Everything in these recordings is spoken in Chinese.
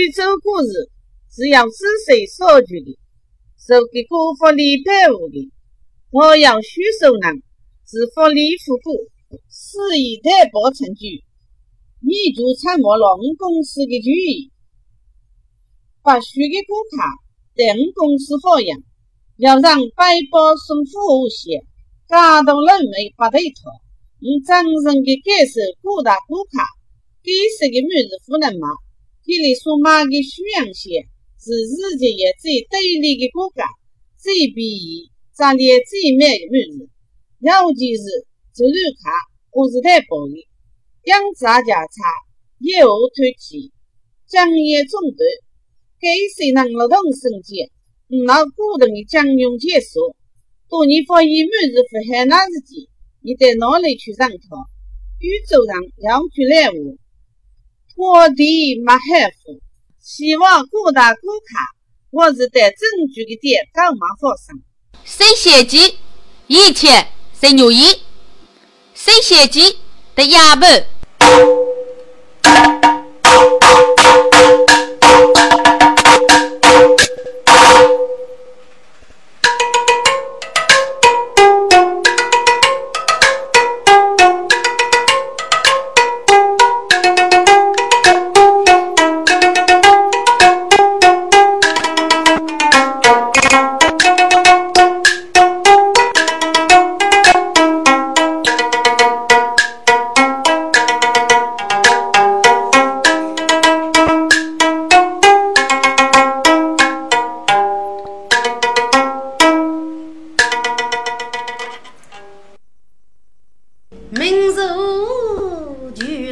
宇宙故事是由子孙所举的，授给国福利派务的。我要许守人是福利复古，事业太保成就。你就参谋了我公司的主意，把许的顾客对我公司发扬，要让百宝送服务些，感动人们不对头。我真诚的感谢各大顾客给谁的每日赋能嘛。给你所买的许阳鞋是世界上最对立的国家，最便宜、质量最美的每日，尤其是周日卡我是太保的，养杂家茶业务推起，将业中断，给谁能劳动生计？那股东的将用结束，当你发现每日不海那日间，你在哪里去认他？宇宙上要去来物。我的没害福，希望各大顾客，我是带证据的店干嘛发生？谁写鸡？一切谁牛一？谁写鸡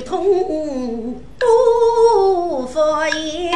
的哑巴？人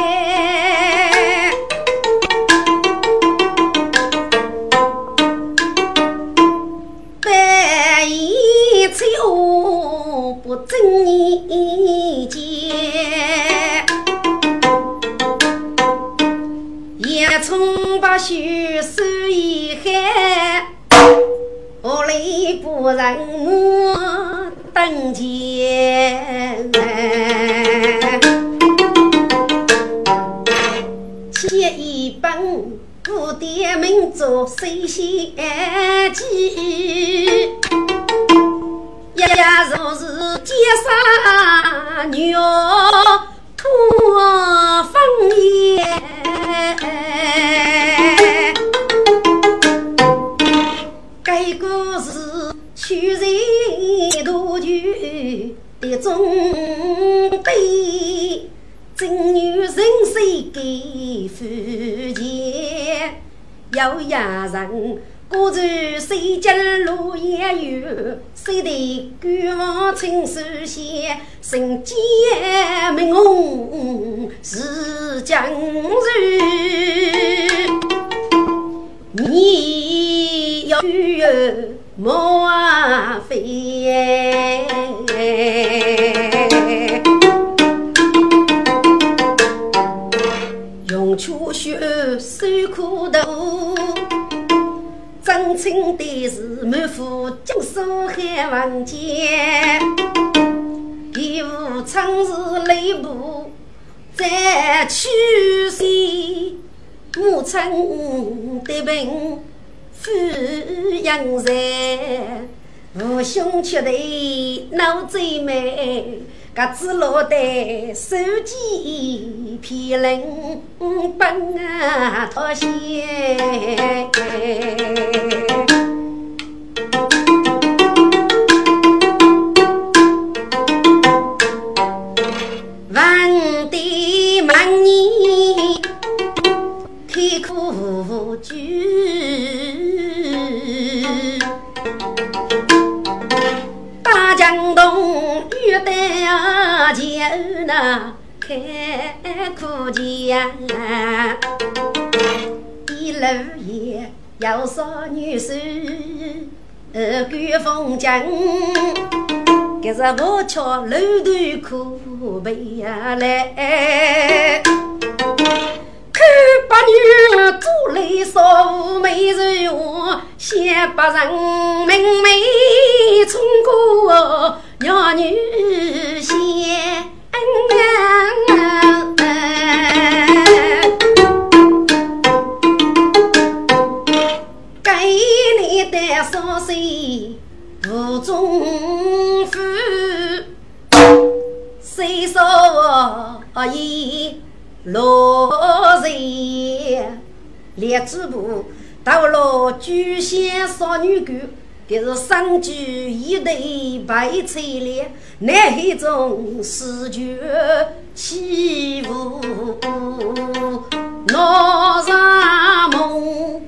亲的病抚养在，父兄却得闹最美，各自落得手机偏冷本啊脱鞋。苦江，一路也要少女手，二管风江，这是不巧路途苦悲来。看八女做来少美人话，先把人明媚冲过娘女先。谁途中负，谁说一落日？列子部到了九仙少女沟，这是三举一对白翠莲，南海中四觉起舞，闹啥梦？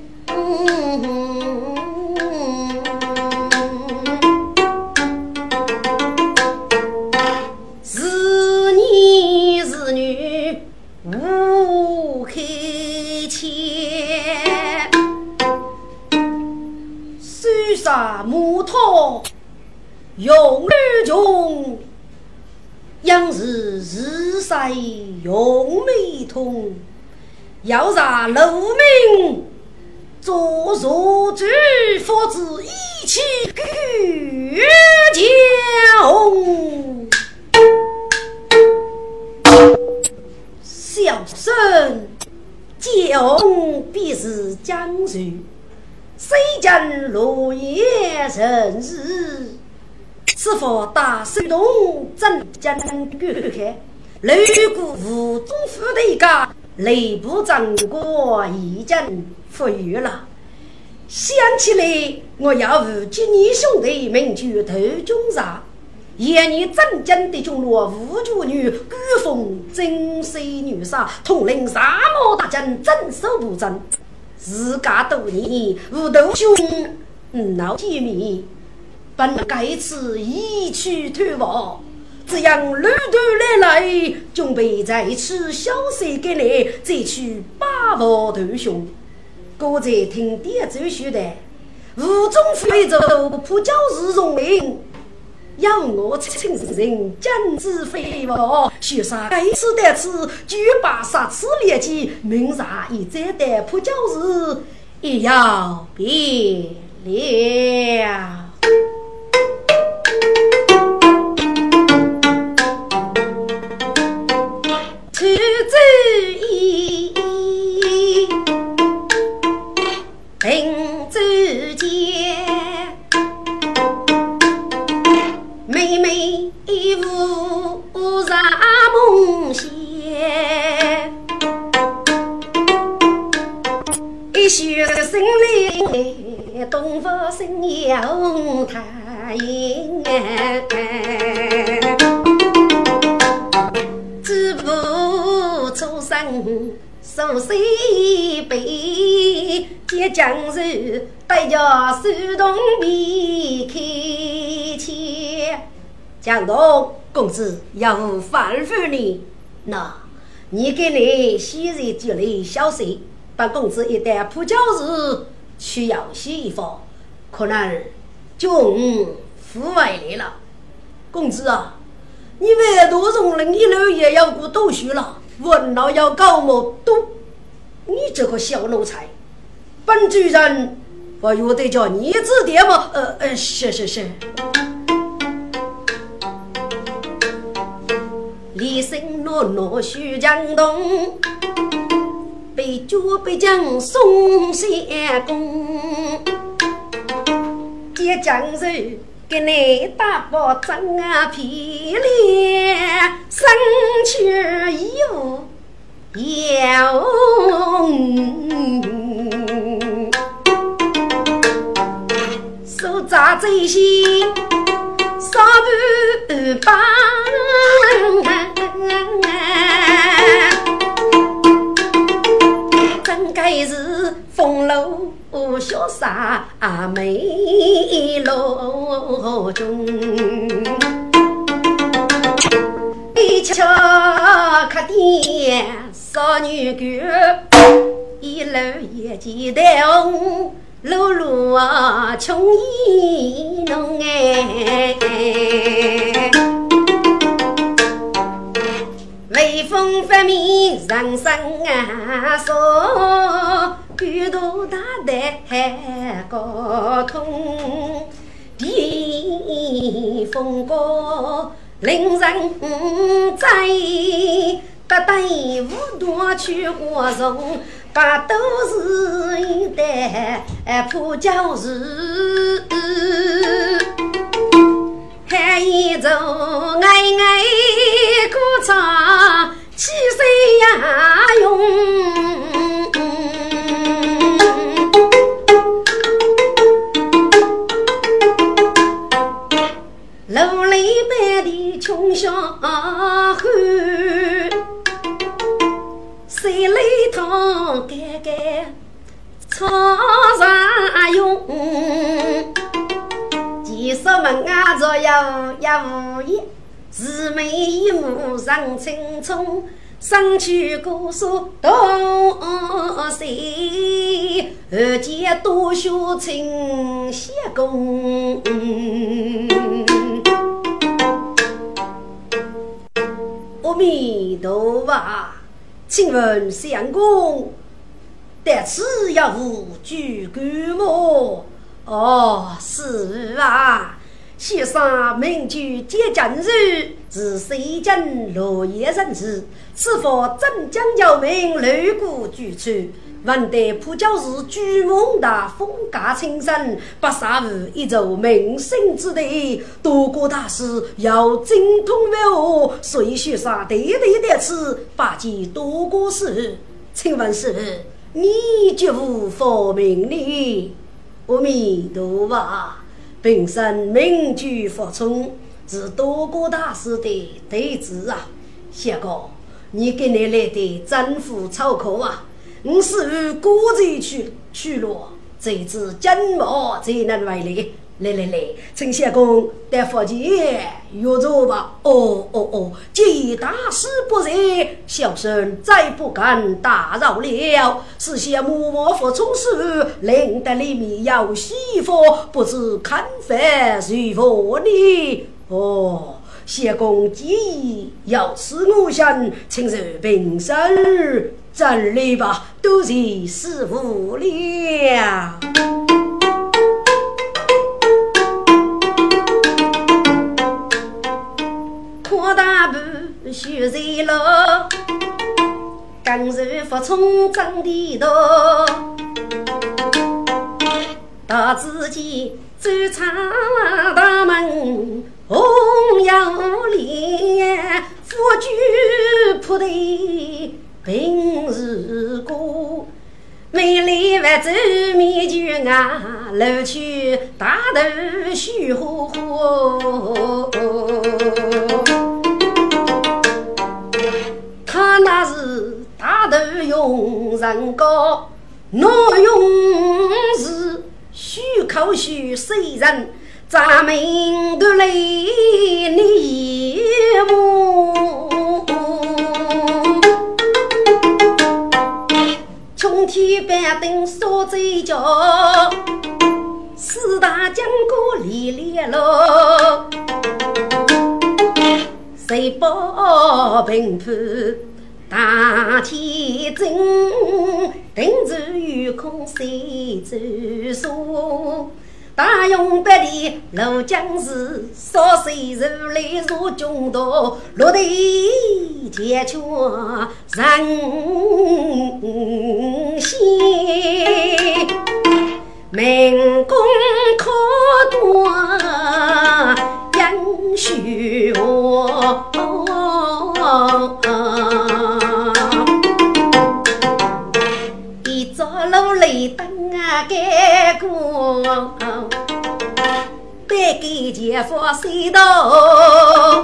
木头用女穷，养是日晒用美通，要让农民做弱主，否则一起举家小声讲，必是江水。谁见落叶成日？此佛大手动，真将观看。路过吴中府的一家，内部掌过已经富裕了。想起来，我要吴吉尼兄弟名居头中上，夜你真正的中落吴主女，古风真水女杀，统领沙漠大军，镇守不争。自家多年，无头兄闹见面，本该此一去退亡。只因路途来来，准备再次消息给你，再去把握头兄。哥在听爹周说的，吴中非洲普教日荣名。要我亲人将之飞往，雪山该次得此，举把杀此列骑，明日一再的破教日，也要别了。东方神阳太阴，知府出身受西北，见江水带着手动笔开钱。江东公子要反复你，那你给你昔日积累消息，本公子一旦破交日。去要西一方，可能就腐坏了。公子啊，你外多容人一路也要过读书了，问老要搞么多？你这个小奴才，本主人我又得叫你指点吗？呃呃，是是是。李生诺诺徐江东。被捉被将送相公，见江人给你打包张啊皮脸，生去衣服要手扎贼心，少不帮。该是风楼潇洒美楼中，一瞧客店少女歌，一楼一间灯，露露啊穷意浓哎。微风拂面人生啊，说孤独大海高空，避风高令人在，不得无多去花容，把都是一代破旧事，喊一座巍巍古起，气呀雄。奴隶般的穷小伙，山里淌干干，草场用。几十门啊左右也无言，姊妹一目上青葱。上去姑苏东西，二姐多学清写功。阿弥陀佛，请问相公，得此要无举干么？哦，是啊。先生名句接正日，是西京落叶人士。此佛镇江教民，六古居处，闻得普教是巨梦大风格清深，不杀无一座名胜之地。多国大师要精通为何？所以先生对对的此八戒多国事，请问是你绝无佛名呢？阿弥陀佛。本身名居佛中，是多国大师的弟子啊。小哥，你给你来的政府草寇啊！我是与国贼去去了，这次金毛才能回来。来来来，陈相公待佛前约着吧。哦哦哦，既大事不在，小生再不敢打扰了。是些默默服从事，领得里面有媳妇，不知看法如何呢？哦，相公建议要此我想，请受平生真理吧，都谢师傅了。修在路，刚柔服从长地道，到自己走长大门，红油脸，夫君铺的平日过，美丽万州面具啊，露出大头须花花。他那是大头用人高，我用是虚口虚水人，咱们都来你么？穷天板凳烧嘴角，四大金戈连连落。谁报平判大天真？定住有空谁转说？大勇百里路将士，少岁如来入军道，落地铁拳人心，民工可多。杨雪灯啊盖过，带给前方隧道，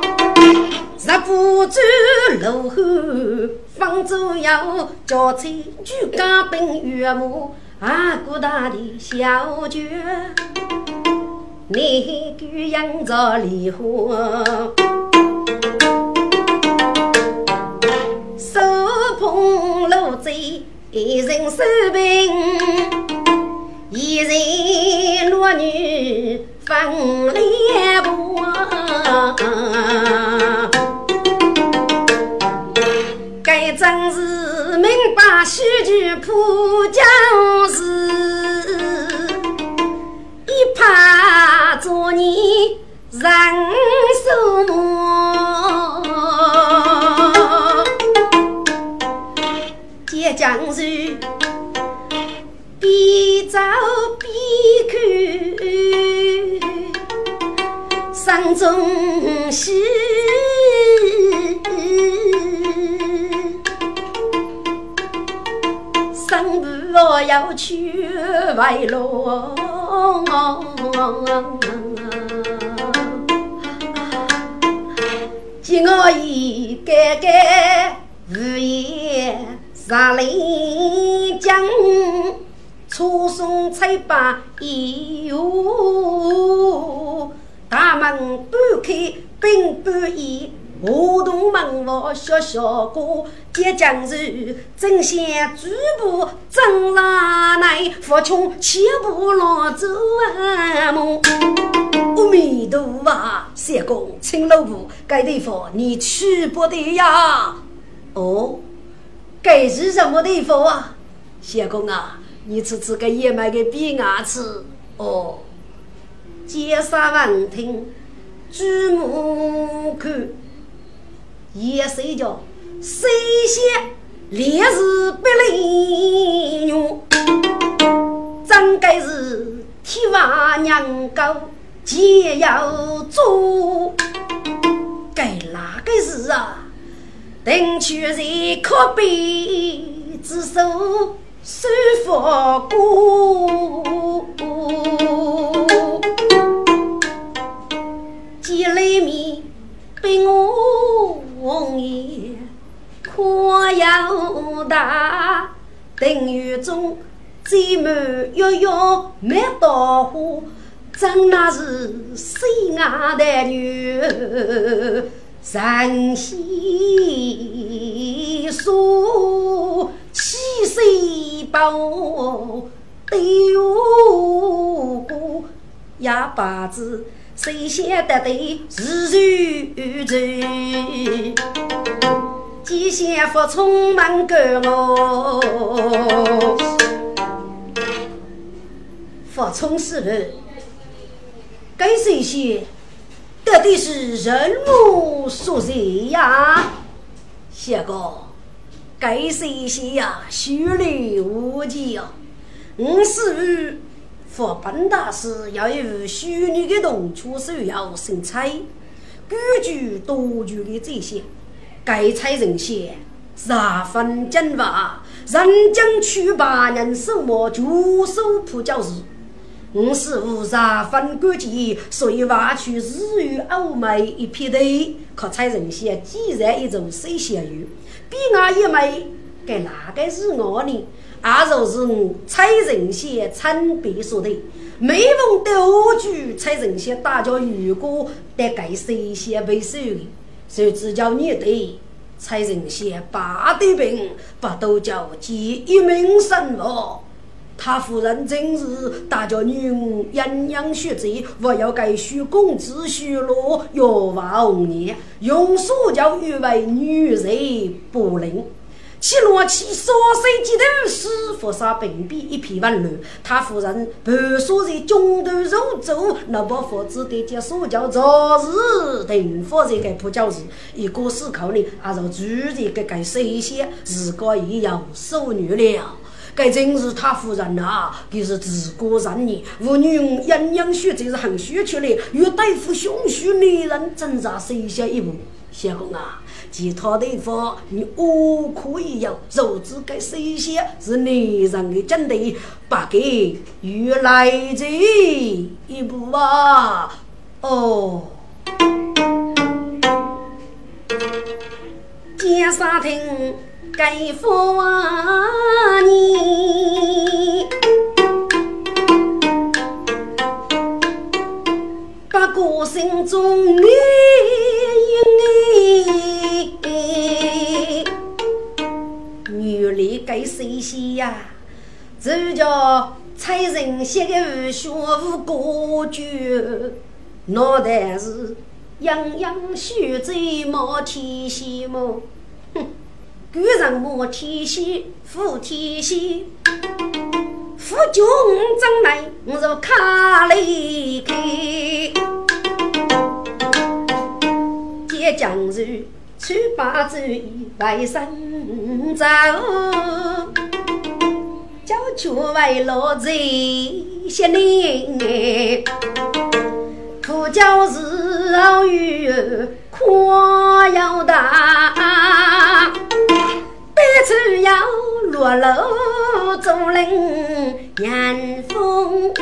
日不转路后放左右，交车举钢兵岳母，阿哥大的小脚。你姑养着梨花，手捧炉子，一人手柄，一人落女分两半。该真是明白须臾破江时。怕做你人受磨？接将士边走边看，山中喜。生不要去外路。见我已改改无言，上林将出送彩罢有，大门半开并半掩。河东门房小小歌，接将士正想举步正上来，父亲切不落走啊梦。阿弥陀佛，相公，请老婆，该地方你去不得呀？哦，该是什么地方啊？相公啊，你吃吃个野蛮的比牙齿哦。街上闻听，举目看。夜睡觉，谁先烈日不灵用？真该是天王娘高皆要做，该哪个是啊？等去在可悲之手收佛骨，几来米被我。红叶夸又大，等雨中挤满月月满桃花，真那是心爱的女，神仙说七岁抱对我过，哑巴子。谁先得对是如醉，几先服从门干我，服从是人，该谁先得的是人物所在呀？相公，该谁先呀？虚里无迹呀！我是。佛本大师要有虚拟的动作手要生财，规矩多句的这些，该财人些，十分精华，人将去把人手摸，徒手破教时，我是无十分感激，所以挖去日月欧美一片地，可财人些，既然一种水仙鱼，比俺一枚，该哪个是我呢？也就是我蔡仁贤参别说的，每逢斗举蔡仁贤，大家如果得该谁先为首的，谁知叫你对蔡仁贤八对兵，不都叫结一名神佛？他夫人真是大家女儿阴阳学贼，我要该许公子许罗月娃红颜，用所教誉为女人不灵。七罗七少岁几头师佛杀并比一片万乱，他夫人盘坐在中途入座，那把佛子得接所教早日定佛在个破教时，一个思考呢，还是主人个个谁先，自个也要受女了。该真是他夫人呐，就是自古人年，妇女用阴阳学，这是很学出来，与大夫胸虚女人挣扎谁先一步，相公啊。其他地方你我可以有，肉质该新鲜，是男人的真谛，不给原来这一步啊！哦，见沙听该佛你，不过心中念你。女里该谁些呀？这叫蔡人写的学无歌剧，脑袋是样样虚贼冒天仙么？哼，古人冒天仙，负天仙，负军将来我若卡离开，接将士。去把主意为神走，叫却为落在些林。苦教日后雨夸要大，白处要落楼做人迎风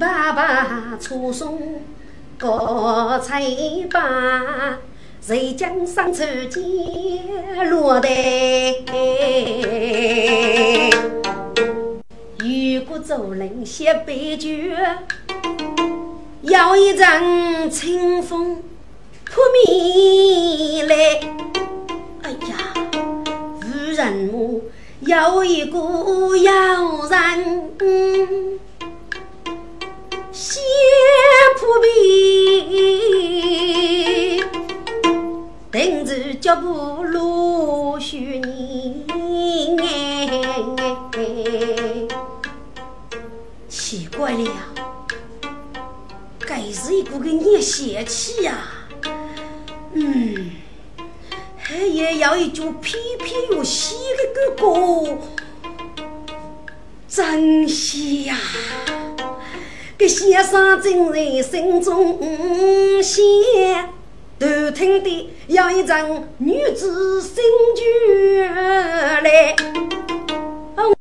爸爸初送高彩把，谁将上车见落得？如果做人写悲剧，要一阵清风扑面来。哎呀，无人母，有一个妖人。先扑面，等着脚步陆续年。奇怪了，该是一股个热邪气呀。嗯，还也要一句偏偏又喜的个歌，真喜呀！先生正在心中想，头听的要一场女子新剧来。哦，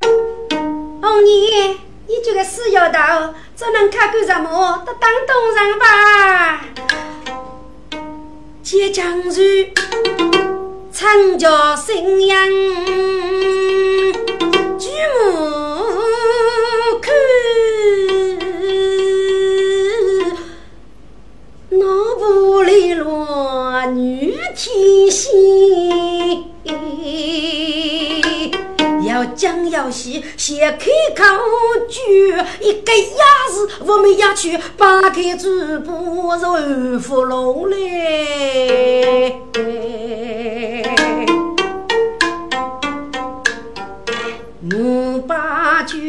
哦你，你这个死丫头，只能看个什么？都当东人吧。接江水，长桥新阳，举目看。那不里落女天仙，要讲要戏，先开口句，一个鸭子我们要去扒开嘴巴揉芙蓉嘞。我把酒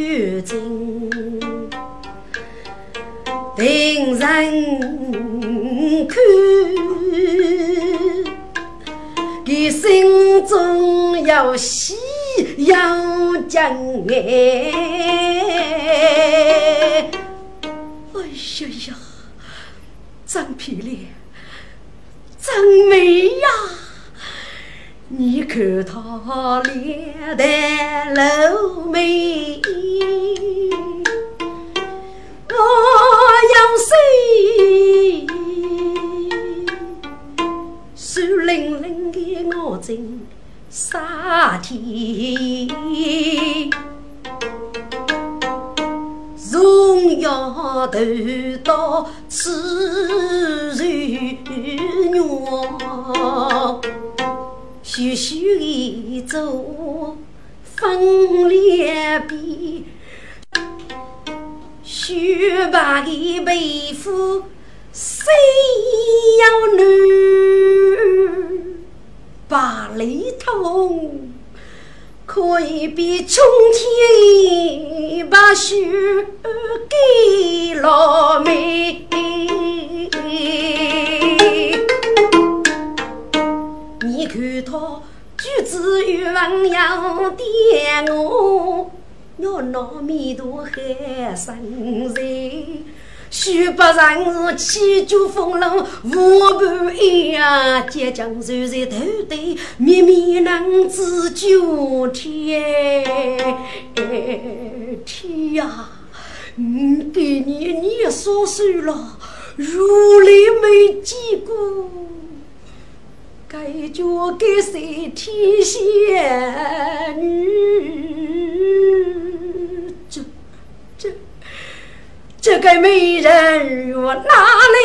敬，定人。看，你心中有喜有惊哎！哎呀呀，真漂亮，真美呀！你看她脸蛋露眉。我要谁？树林林的我正沙田，荣耀头到此如月，徐徐一走分裂边。雪白的皮肤，谁要女？把雷通，可以比春天把雪给老妹。你看他举止与文要点我。我糯米多海生财，须不让是气绝风浪无半呀，坚强站在头顶，绵绵能自救天。天呀，我给你念少岁了，如来没见过，该交给谁天仙女？这个美人我哪里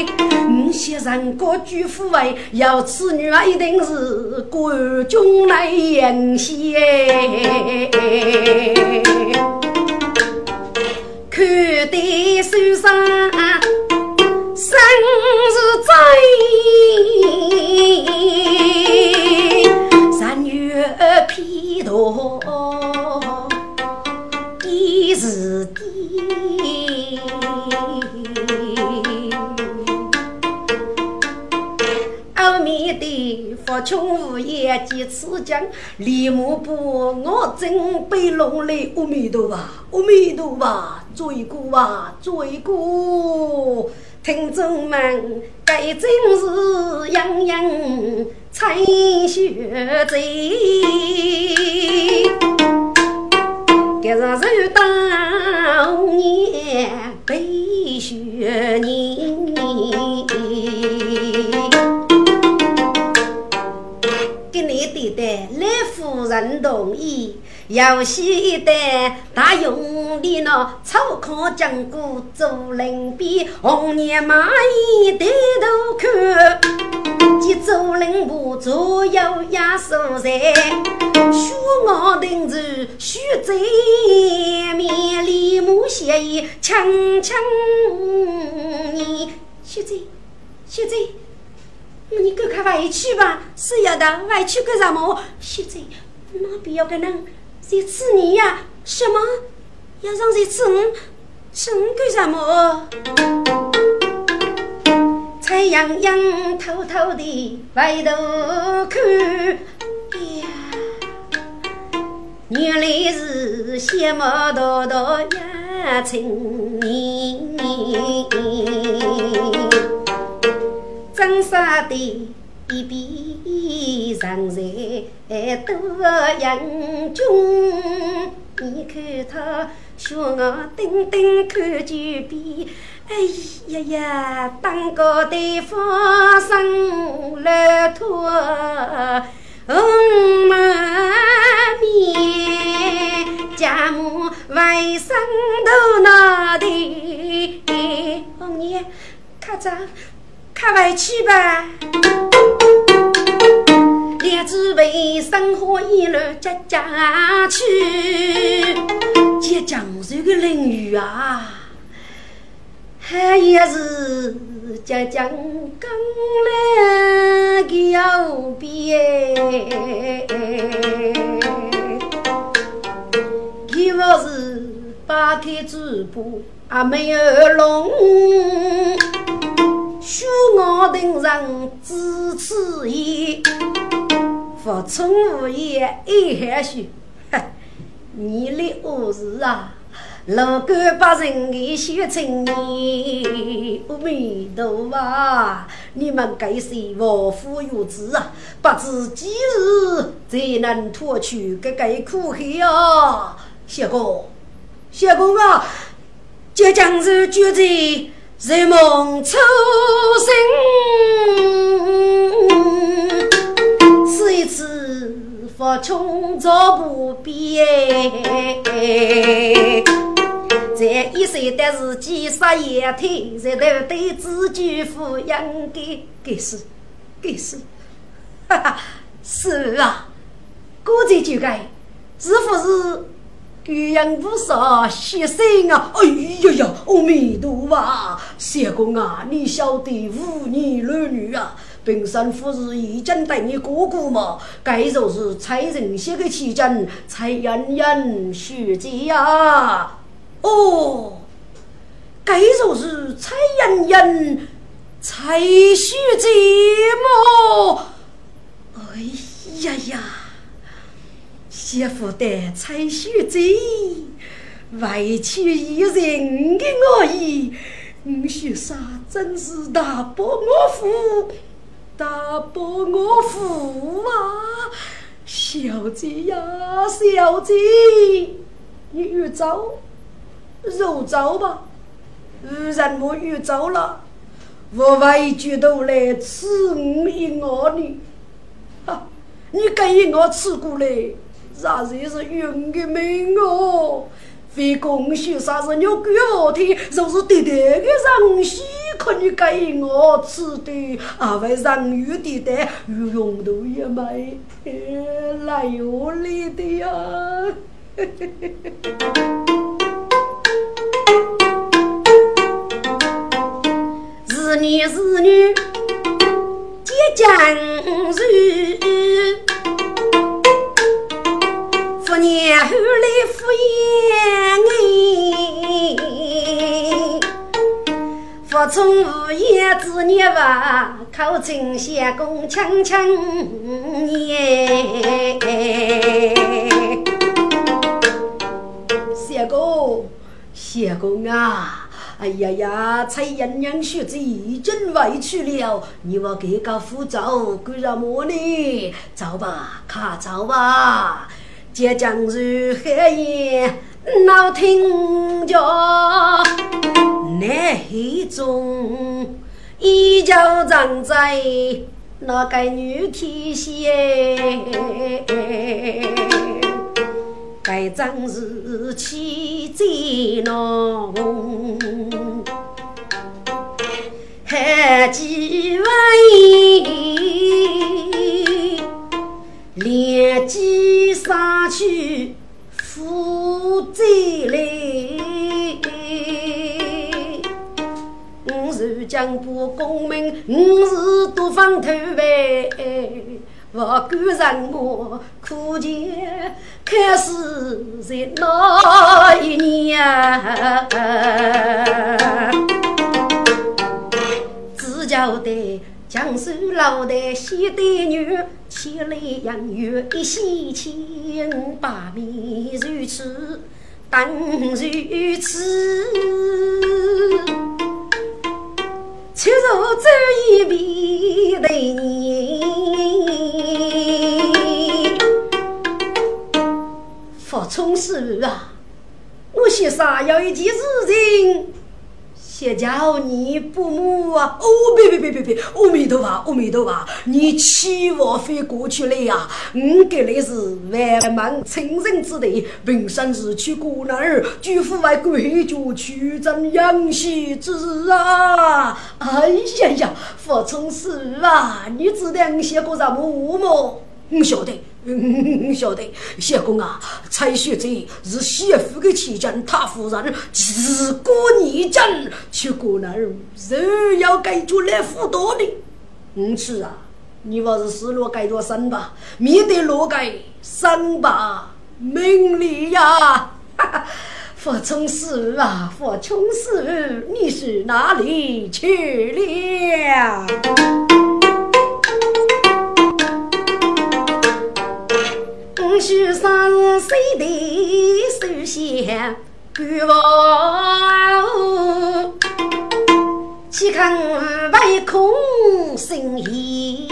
来？你先人国举夫位，要此女儿一定是官中来迎娶。看得手上生是真，披头。一是的，阿弥陀佛，穷无言，几次讲，李木不，我真被弄来。阿弥陀佛，阿弥陀佛，罪过啊，罪过！听众们，该真是洋洋参学贼。游戏一代大用的那草糠浆果做人边，红颜蚂蚁抬头看，见周人部左右压手在，雪袄顶着雪在面，里木斜衣锵锵你雪在雪在，你赶快回去吧，是要的，回去干什么？雪在，那必要跟人。在吃你呀？什么？要让在吃我？吃我干什么？蔡洋洋偷偷地回头看，哎呀，原来是羡慕道道呀青年，真傻的。一笔长在多英俊，你看他学我叮叮看九遍，哎呀呀，当个地方生了托红满面，家母外甥都拿的，红爷，看着。快回去吧，两只为生活一路接家去，接江水的淋雨啊，还也是接江刚来的右边，一我是八开嘴巴还没有聋。我等人知此言，不从无言一含羞。你的恶事啊，如果把人给写成你，阿弥陀佛，你们该是祸福有子啊！不知几日才能脱去这个苦海啊！谢公，谢公啊，这将是绝在。日梦初醒，此一次佛穷找不边，在一岁的自己杀野天，在头对自己抚养的，该是该是，哈哈，是啊，过节就该，是不是？鸳鸯菩萨现身啊！哎呀呀，阿弥陀佛！相公啊，你晓得五年儿女啊，本身不是已经对你哥哥嘛？该就是蔡仁写的奇珍，蔡妍妍学姐呀！哦，该就是蔡妍妍、蔡学姐么？哎呀呀！媳妇的蔡雪珍，委屈一人的我意，你说啥真是大伯我父，大伯我父啊！小姐呀，小姐，你越走，肉走吧，人我越走了，我委屈都来吃我一我呢，哈，你给我吃过来。啥子是运的命哦？非恭喜啥子牛鬼我天，就是对待的人喜可你给我吃的，啊为人鱼对待，鱼用都也没来有理的 呀！是女是女，结将年后来敷衍哎，不从无言子念话，口称相公亲亲耶。相公，相公啊！哎呀呀，蔡艳娘学子已经委屈了，你我给个扶走，干什么呢？走吧，卡走吧。浙江如海夜，闹听着，南黑中，依旧站在那个女体线，该正是气最浓，还几万连击杀去负债来。我是江波公民，我是多方头呗。不管人我苦见开始在哪一年？只交代。江苏老的西对女，千里洋月一夕情，把面如此，等如此。却如走一笔的年，佛冲师啊，我先杀有一件事情。谢叫你不母啊！哦，别别别别别！阿弥陀佛，阿弥陀佛！你千万飞过去了呀！我给你是万万亲人之地，平生是去过那儿，举夫为贵族去争养息之日啊！哎呀呀，佛从师啊！你知道我写过什么吗？我晓得。嗯，晓得，相公啊，蔡雪这是媳妇的妻家，他夫人自古逆政，去过那儿，人要改出来辅导的。嗯，是啊，你还是失落改着生吧，免得落改生吧，名利呀！哈，佛冲师啊，佛冲师，你是哪里去了？许上谁的手写官房，岂肯为空心意？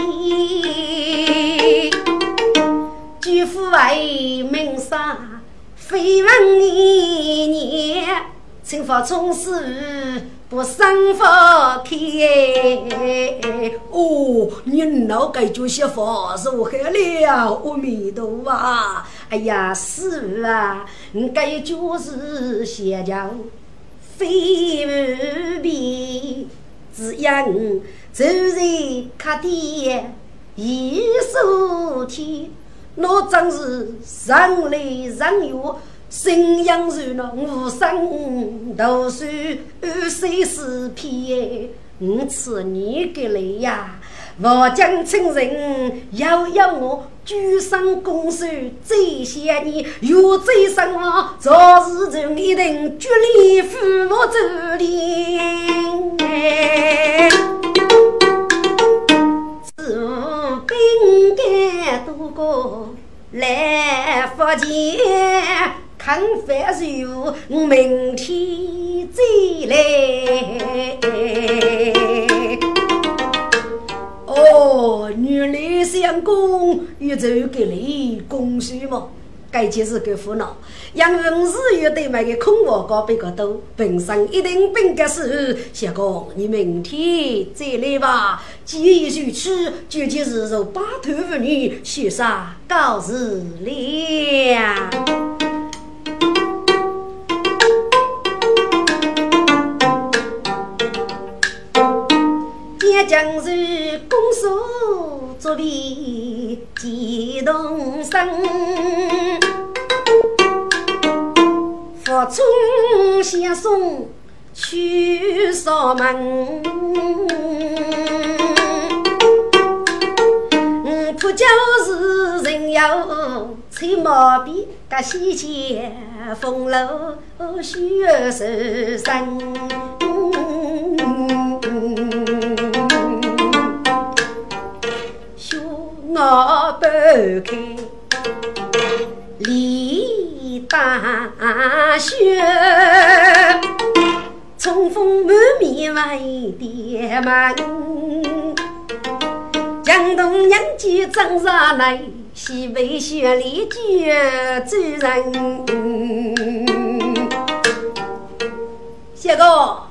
举夫为名杀，非问一年，请发从事。不生发开哦，你脑盖就些发如何了？阿弥陀佛！哎呀，是啊，你该就是邪教，非不必，只因走在卡地一手天，那真是人来人有。信仰如那无声读书虽是偏，我赐你个来呀！我将亲人要要我举身拱手，这些年有这什么？昨日从一定绝力父母走的，自兵该渡过来福建。看饭如明天再来。哦，原来相公又走给你恭喜嘛？该就是个苦恼，因为日月对买的空话高比较多，本身一定本个是相公，你明天再来吧。既然如此，就今日如八头妇女，雪上告辞了。将是公诉作为激动身，佛冲相送去上门，不就是人要吹毛笔，噶西前风楼雪受身。我不开李大雪，春风满面为爹忙，江东娘家正上来，西北雪里绝主人。谢哥，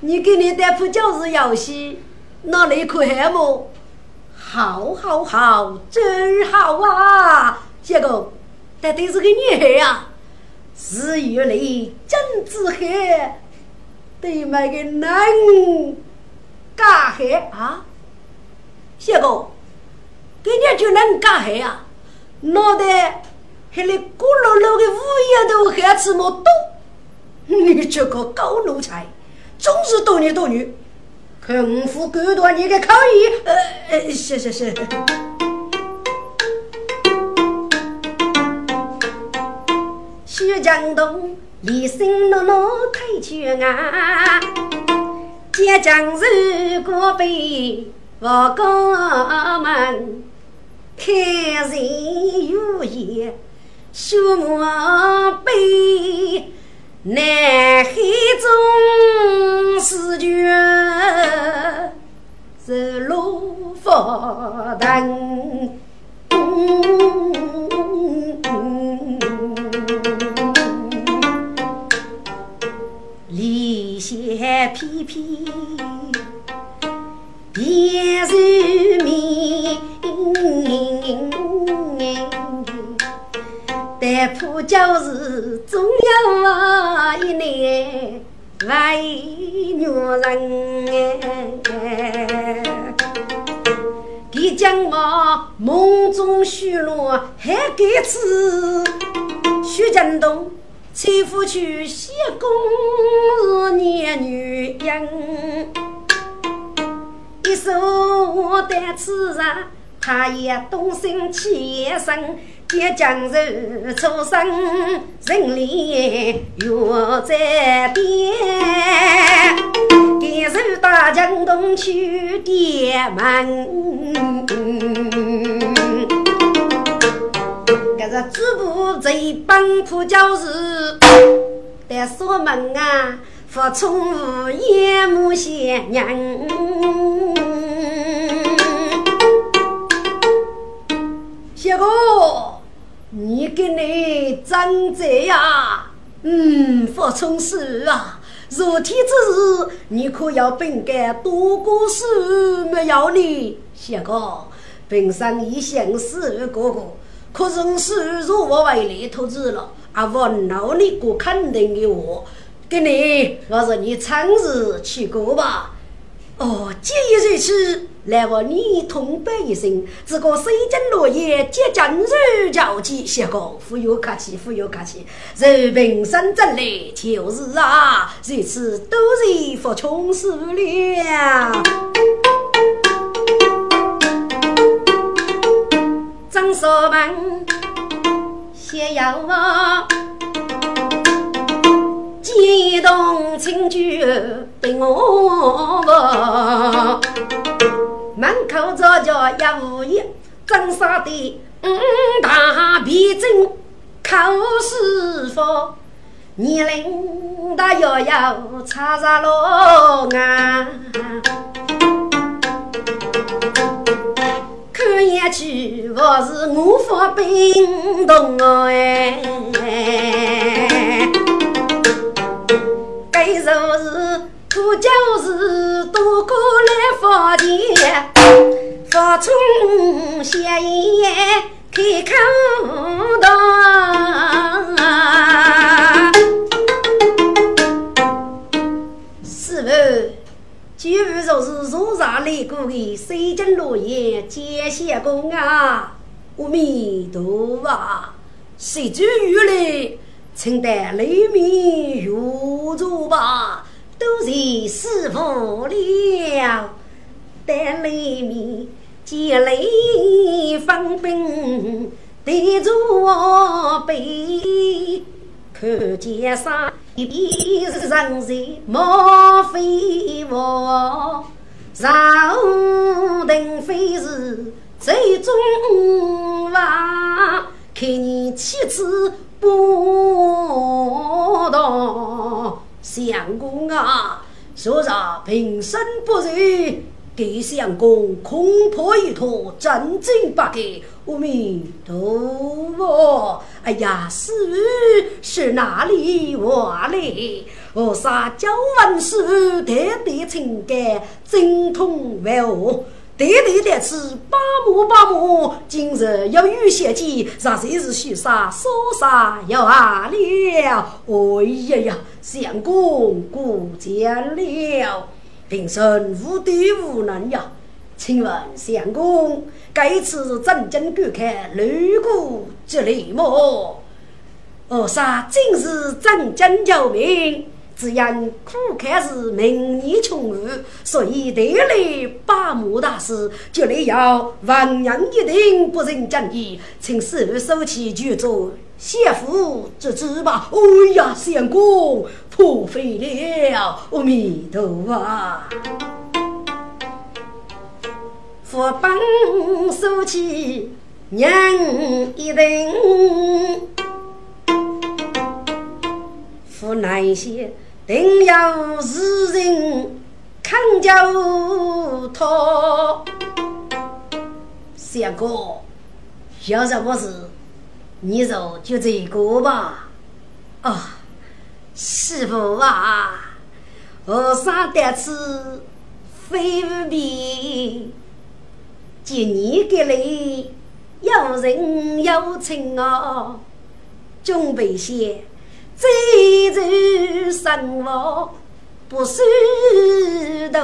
你给你带铺就是游戏，那里可害么？好，好，好，真好啊！结果，但都是个女孩啊，是原来真子黑，对买个男干黑啊！结果，给你就能干海啊？脑袋还来咕噜噜的，乌烟头还这么多，你这个高奴才，总是多女多女。肯服狗多你的可以，呃呃，是是是。徐江东离心落落太绝啊，结将如过北我高门，开人有言，修莫悲。南海中是绝，是路佛灯，离线翩翩，别如明。但怕就是总有一年为女人哎，他将我梦中许诺还给此，徐振东妻夫去西宫念女音，一手担此人，他也动心起身。结将人出生，人脸月在边。感受大江东去店门，这个主仆最帮苦就是在锁门啊，不宠物眼目鲜娘。小哥。你给你长这呀？嗯，发冲事啊！热天之日，你可要本该多过书，没有你。小哥，本上已相识哥哥，可是是如我为你投资了，啊，我闹你过肯定的我，给你，我是你长日去过吧。哦，既然如此，来我你同拜一声。这个水晶落叶接将如交集，谢公富有客气，富有客气。人平生真来就是啊，如此都是服穷死了。张少文，谢要我。激动清酒对我闻，门口坐着一五一，真杀的五大皮针口师傅，年龄大要要差啥咯啊？看眼去我是五福兵动哎。该如是苦就是渡过来发钱，发从闲言开口道。师傅，就说是若上来过的水晶落叶接线工啊！阿弥陀佛，谁知原来。请得雷鸣入座吧，都是师傅了。但雷鸣见雷分兵，对着我背，看见上一边是人在莫非我，上等非是最终话，看你妻子。不当相公啊，说啥平生不如给相公空破一坨，真正不给。阿弥陀佛！哎呀，师是哪里话嘞？我撒娇万事，代代情感，精通万物。代代的吃八亩八亩，今日要遇险机，让谁是许啥说啥要啊了？哎呀呀，相公过奖了。平生无敌无能呀，请问相公，该次真正观看擂鼓之礼么？二杀今日真正救命，只因苦看是明年穷日，所以得来把木大师，就来要万人一定不认正义，请师傅收起举做谢父之子吧。哎呀，相公！破费了，阿弥陀佛！佛本收起人一人，佛难些定要世人看教他。相公，有什么事，你就就这个吧。啊。师傅啊，和尚得此非无比，今年给你有人有情哦，准备些这日生活不虚度，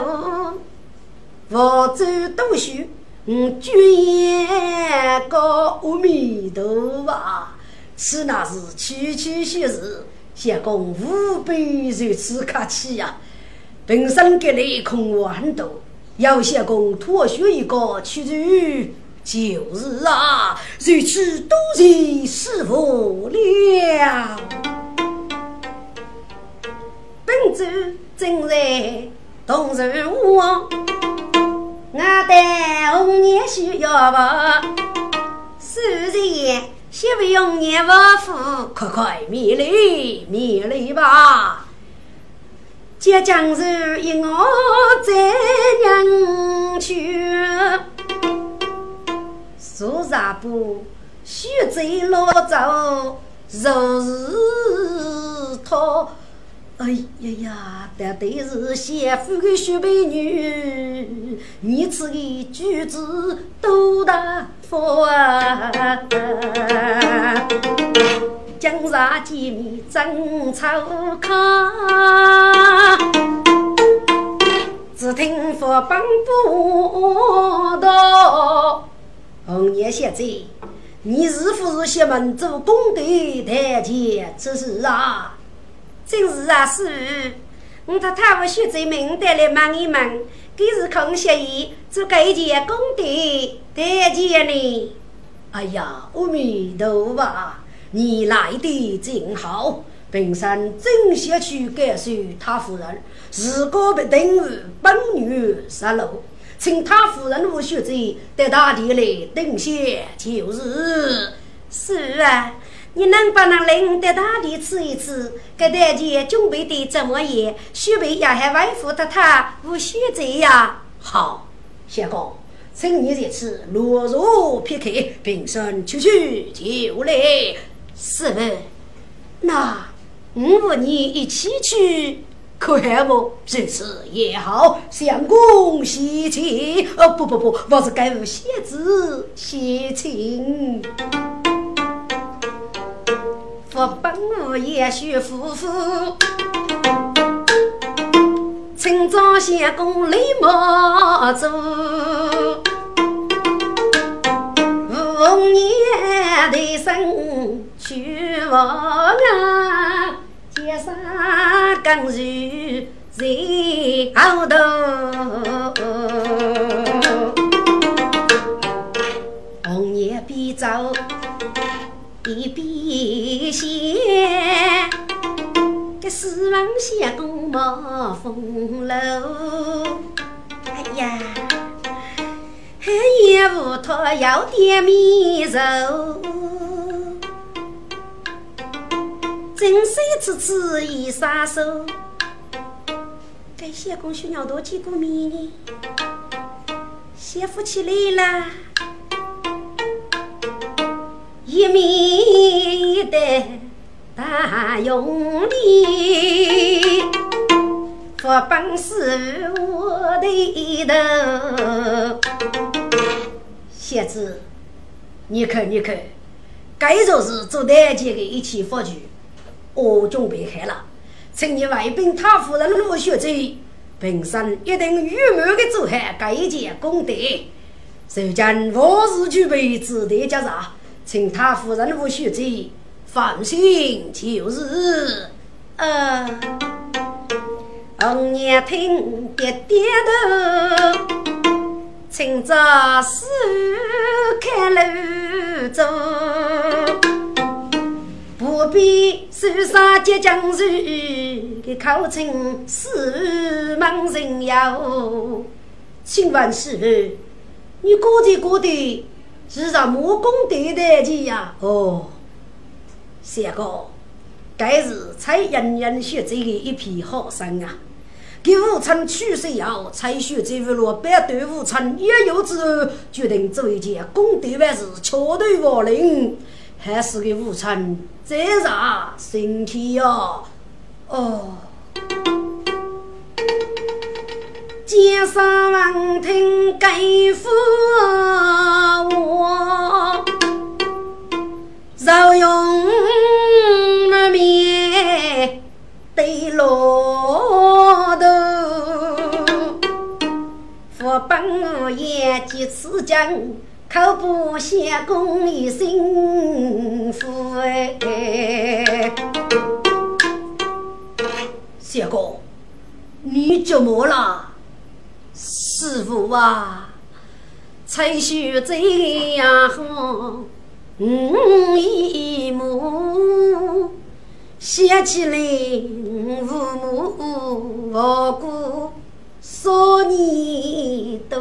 佛祖读书嗯，捐个阿弥陀佛，此乃是区区小事。相公无比如此客气呀！本身给你空话很多，要相公托学一个去处，就是啊，如此多谢师傅了。本主正在同人屋，我待红颜需要不？虽然。先不用念王府，快快免礼免礼吧！接将日一我在娘去，苏纱布须在老走，若是他。哎呀呀，这对是贤妇的雪美女，你此的举止多大方啊！江上见面真凑巧，只听佛帮不道，红叶小姐，你是不是西门做功德台前之事啊？真是啊，是。我他太我学在明代来问一问，给是空协议做这件功德得见呢？哎呀，阿弥陀佛，你来的正好。本山正想去感受他夫人，如果不等于本女失落，请他夫人无学者到大地来等些就是。是啊。你能不能领得大地吃一吃？给大家准备的怎么样？许备也还外父的他无选择呀。好，相公，请你这次落入片刻，平生出去就来。是不？那我和你一起去，可还不？这次也好，相公喜庆。哦，不不不，我是该无写字喜庆。我本无也许夫妇，清早相公立马走，五年的生去望啊，街上更是人好多，相公冒风流。哎呀，也无托要点面肉，真是次次一撒手。这相公需要多几个面呢？先夫起来了，一面一带大用力，不本是我的头。小子，你看你看，该就是做大姐的一起发局，我准备好了，请你外宾他夫人陆学走。平生一定圆满的做好这一件功德。如今万事俱备，只待接上，请他夫人无需急，放心就是。呃，红娘听点点头，请着师开路走。不必受伤结江水，给口称四门人妖。请问师傅，你估计估计是让木工对得起呀？哦，三哥，该是才人人学这个一批好生啊！给武昌去世后，才学这一路百对武昌也有之后，决定做一件功德万事，巧对亡灵。还是给武昌这啥身体哟？哦，街上闻听该夫我，绕用几次讲。口不相公一心福哎，谢公，你怎么了？师傅啊，才学这样好，嗯一幕想起来父母无辜，少年多。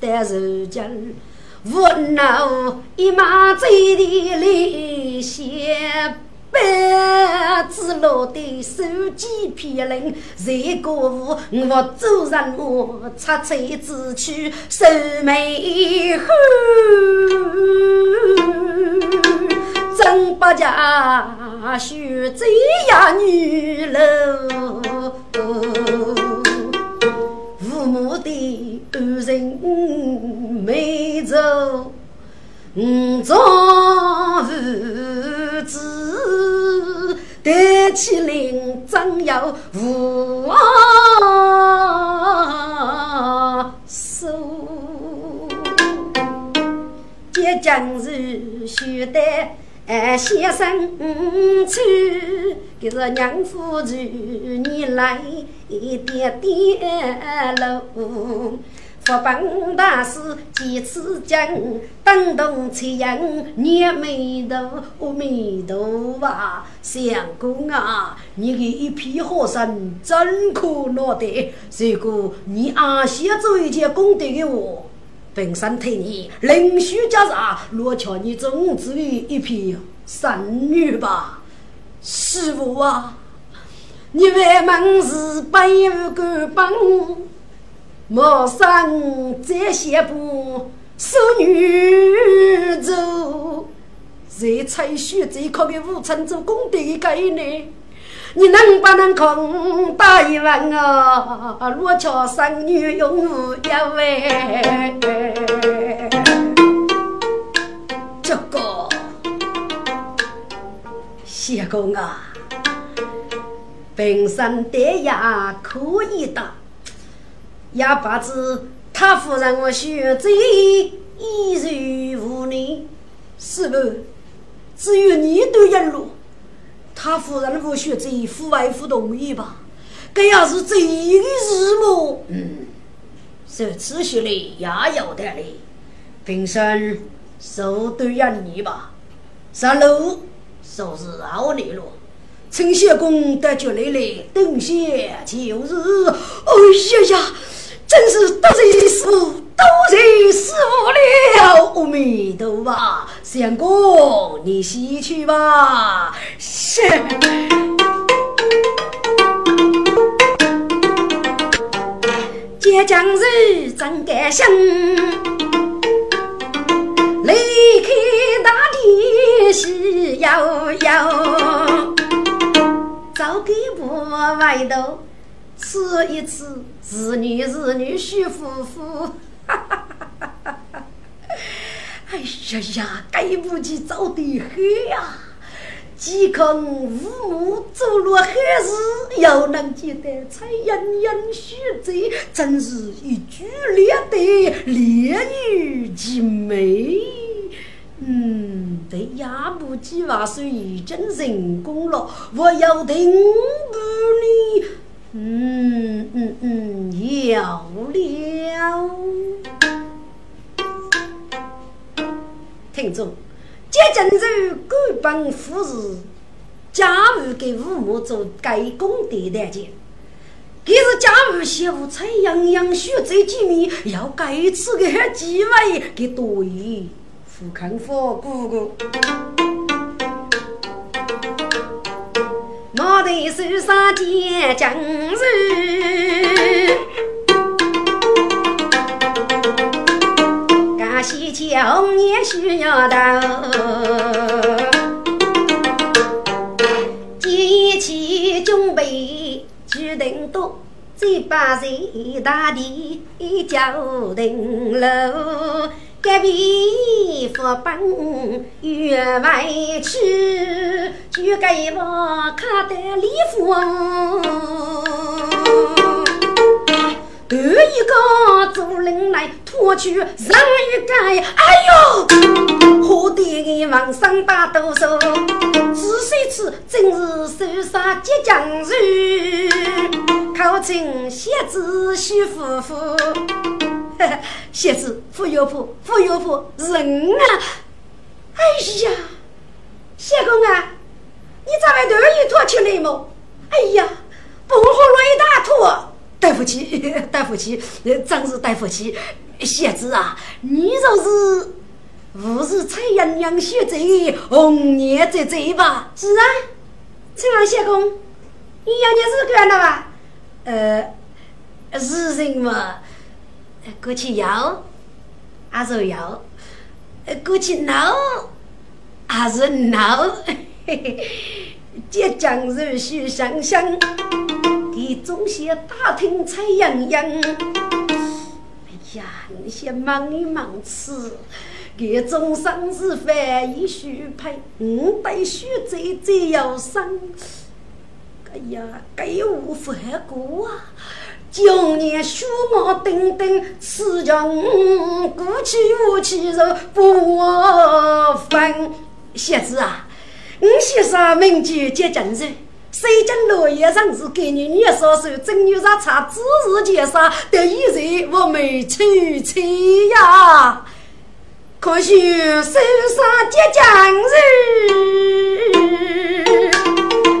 但如今无脑一马追的泪血，白子落的手机骗人，谁过午我走人我插嘴子去收眉后，真不家须这样女喽。父母的恩人没走，做父子得起领，真要无手。结将日须得。哎，先生去，给是娘夫子，你来点点路。佛本大师几次讲，等动残阳捏眉头，阿弥陀佛，相公啊，你的一批好生真可拿得。如果你阿先做一件功德给我。本身替你另许家茶，若瞧你种子的一批神女吧，师傅啊，你为门是百无敢帮，莫生这些步守女走，在采血最靠的武昌做功德的概念。你能不能空打一碗啊？罗桥生女永无一位。这个谢公啊，本身爹呀可以的，也不知他夫人我学这一日无力，是不？只有你都一路。他夫人不学这父外父同意吧？这要是这个日么？嗯，是此学的也有的哩。平生受对呀你吧，上路说是好你了。陈相公得觉来来，等些就是。哎呀呀，真是得罪师傅，得罪师傅了。阿弥陀佛，相公你西去吧。是。接江人真敢想，离开大地喜悠悠，早给我外头吃一吃，儿女儿女许夫妇，哈哈哈哈哈！哎呀呀，该不及早得黑呀！既可父母走路汉日，又能见得彩艳艳许贼，真是一举两得，烈女极美。嗯，这亚不计划是已经成功了，我要定不你。嗯嗯嗯，要了。听众。接正如官本富士，家务给父母做该功德的钱，可是家务媳妇才样样学这几面，要该次个机会给多一富康富姑姑，毛头手上接正如。西桥年需要到，一起准备举灯多，再把人大地叫灯楼，隔壁福本员外去，就给我看得礼服。头一个主人来拖去上一盖，哎呦！喝得往上打哆嗦，仔细吃真是手杀即将入，口称蝎子徐夫妇。谢子傅有婆，傅有婆人啊！哎呀，谢公啊，你咋会头一拖出来么？哎呀，帮我喝了一大坨。对不起，对不起，真是对不起，谢子啊，你就是不是蔡阳阳学贼，红颜贼贼吧？是啊，陈王相公，你要你是干的吧？呃，是人嘛，过去要还是要，过去闹还是闹，这江水须香香。你总些打听菜样样，哎呀，你先忙一忙吃，给中生是饭一须配，五百须最最要生。哎呀，给我饭过啊！今年数毛等等，吃着五过去五去肉不分。小子啊，你先生名句接正日。谁家落叶上是给你女嫂手，正女上茶，只是介绍得一人我没娶妻呀。可惜手上结将人，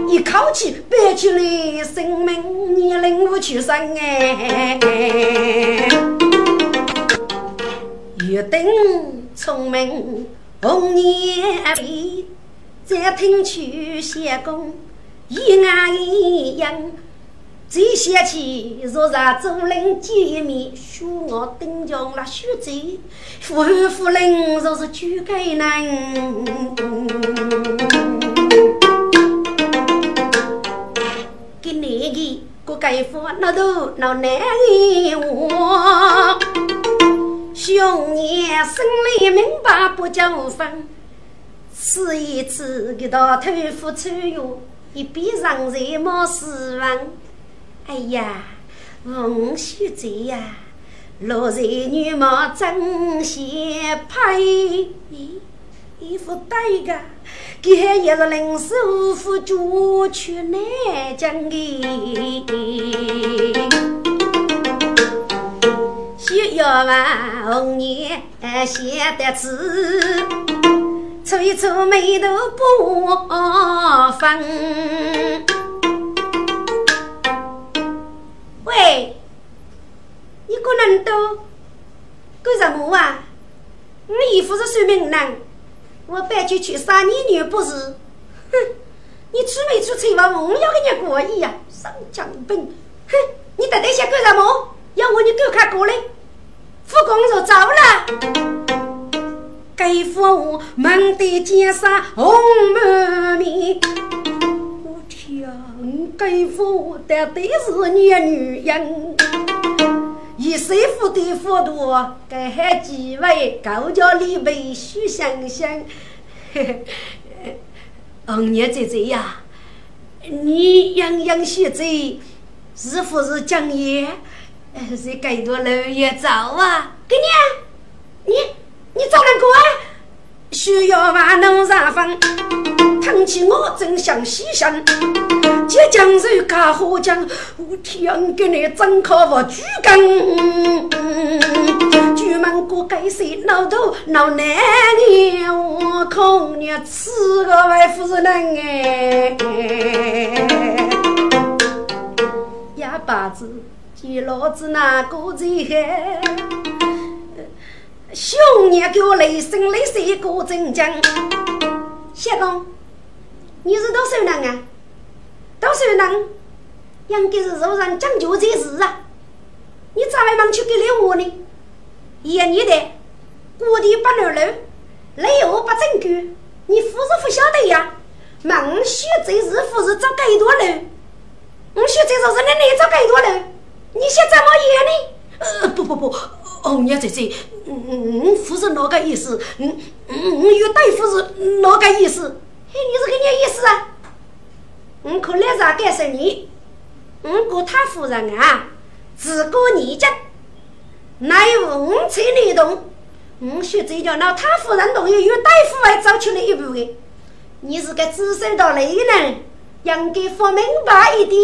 一口气憋起来生命年龄无去生哎。约定聪明红颜美，再听取相公。一案一样，最想起若让主人见一面，恕我登江了血罪。夫后夫人若是举该难，给那个个盖夫那都那难以话。兄爷心里明白不叫分，此一次给到头夫穿越。一边上人莫失望，哎呀，风雪在呀，落在女貌真贤配，一副呆个，给也是临手扶脚去南疆的，需要嘛红颜写得字。搓一蹙眉头不放。喂，你个人都干什么啊？你姨夫是算命人，我搬去去杀你女不是？哼，你出没出错嘛？我要跟你过意呀，上江本。哼，你到底想干什么？要我你给我他过来，副公就走了。该夫忙得肩上红满面，我天，该夫的都是女女人，以谁夫的幅度，该还几位高家里辈须想想。红娘姐姐呀，你样样学嘴，是不是讲爷？是该多老爷走啊？给你，你你找哪个啊？需要万能上风，想起我真想牺牲。即将是卡火将，我天给你真可我举根。举门过该谁老头老男人，我空你吃个外夫人哎，哑巴子。见老子那个在海，兄弟给我雷声雷声过真讲。相公，你是多少人啊？多少人？应该是肉人讲究这事啊！你咋还忙去给了我呢？一年的过地不二路，雷我不正规，你不是不晓得呀？忙学这事，不是找更多人？我学这事是你来找更多人？你想怎么演呢？呃，不不不，红娘姐姐，嗯嗯嗯，不是那个意思，嗯嗯，与大夫是那个意思。嘿，你是个咩意思啊？我可来啥告诉你？我过他夫人啊，自古年间，乃无五彩雷动。我学这叫那他夫人同意与大夫还走出来一步的。你是个资深的雷人，应该说明白一点。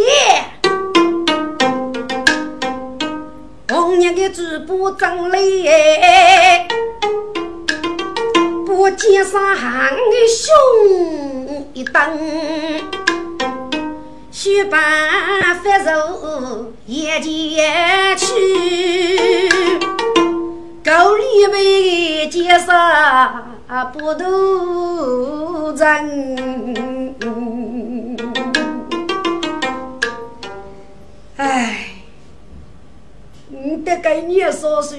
红娘的嘴巴张嘞，不见上行的胸一蹬，须把发肉眼前去，沟里面街上不渡人，哎。你得给你说说，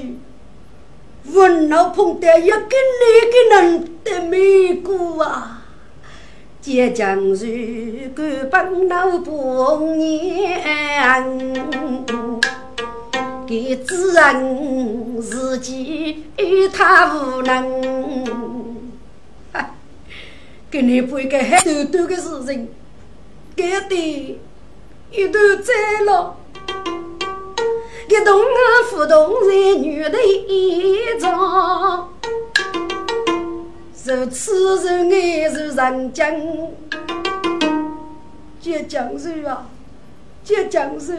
我老碰到一个那个人的美姑啊，这将是个帮老婆娘，给自然自己他无能，给你不一个很多多的事情，给的一都在了。一动啊，不动在女的衣裳，如此人爱如人间，这江水啊，这江水，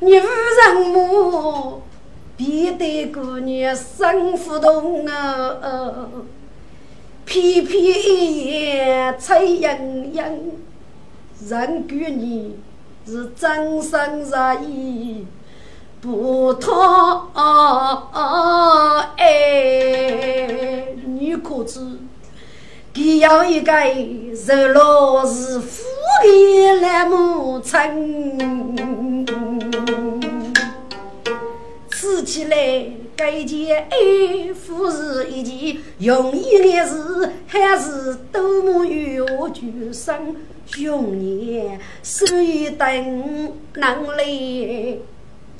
你无人母，别的姑娘生不动啊，偏偏一夜彩盈盈，人觉你是真心实意。不讨哎，你可知？他要一个日落日富的来母亲，吃起来该件衣服是一件容易的事，还是多么有决心？兄弟，所以等能来。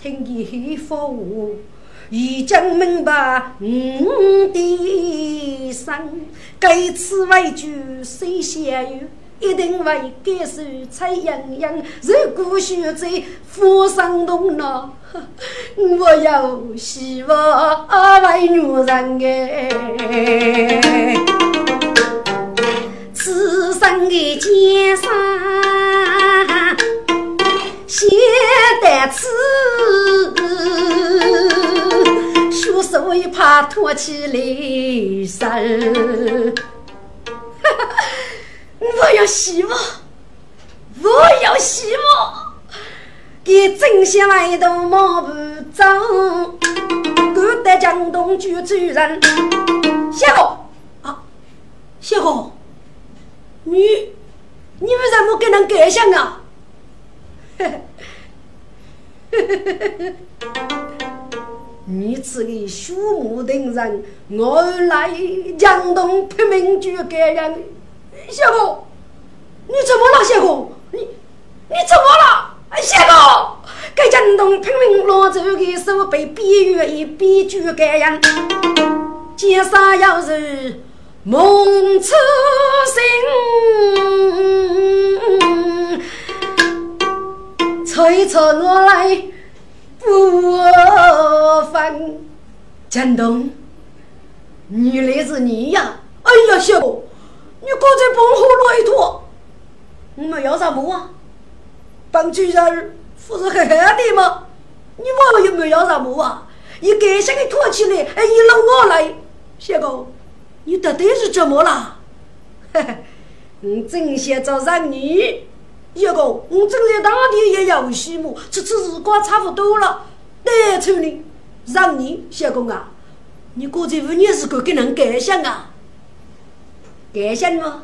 听见父话，已经明白我的心。该次为救谁相遇，一定为感受彩盈盈。如果选择富上动脑，我有希望为女人哎。此生的艰难。写单词，学手一怕托起来声。我要希望，我要希望，给真相来都马不走，赶得江东救主人。小哥啊，小哥，你你为什么跟人改相啊？呵呵呵呵呵。你此个树木等人，我来江东拼命救感人。谢公，你怎么了？谢公，你你怎么了？谢哥，给江东拼命落走的手被逼越一逼救感人，肩上要是梦初醒，催促我来。不分江东，你来是你呀？哎呀，小哥，你刚才帮我落一坨，我们要啥么啊？帮主人不是很狠的吗？你问我有没有要啥么啊？一改心的拖起来，哎，一搂我来，小哥，你到底是怎么了？嘿嘿，我真想找上你。一个，我正在当地也有序幕，这次日光差不多了。得处理，让你小公啊，你过去五年是个给人感想啊？感想吗？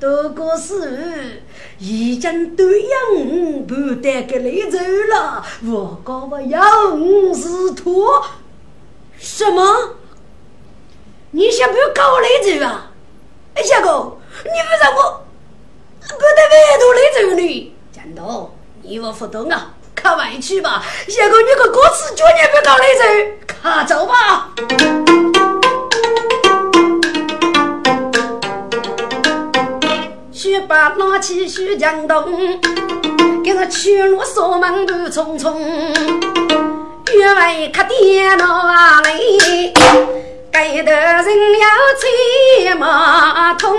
多过是已经对应不得个来走了，我搞不要五是托。什么？你想不要搞我走啊？哎，小哥，你不让我。我得外头来走呢，江东，你我不懂啊，看外去吧。下个你个歌词绝对不搞来走，看走吧。雪把拿起雪江东，给他去路锁门不匆匆，员外可点哪里？该得人要骑马通。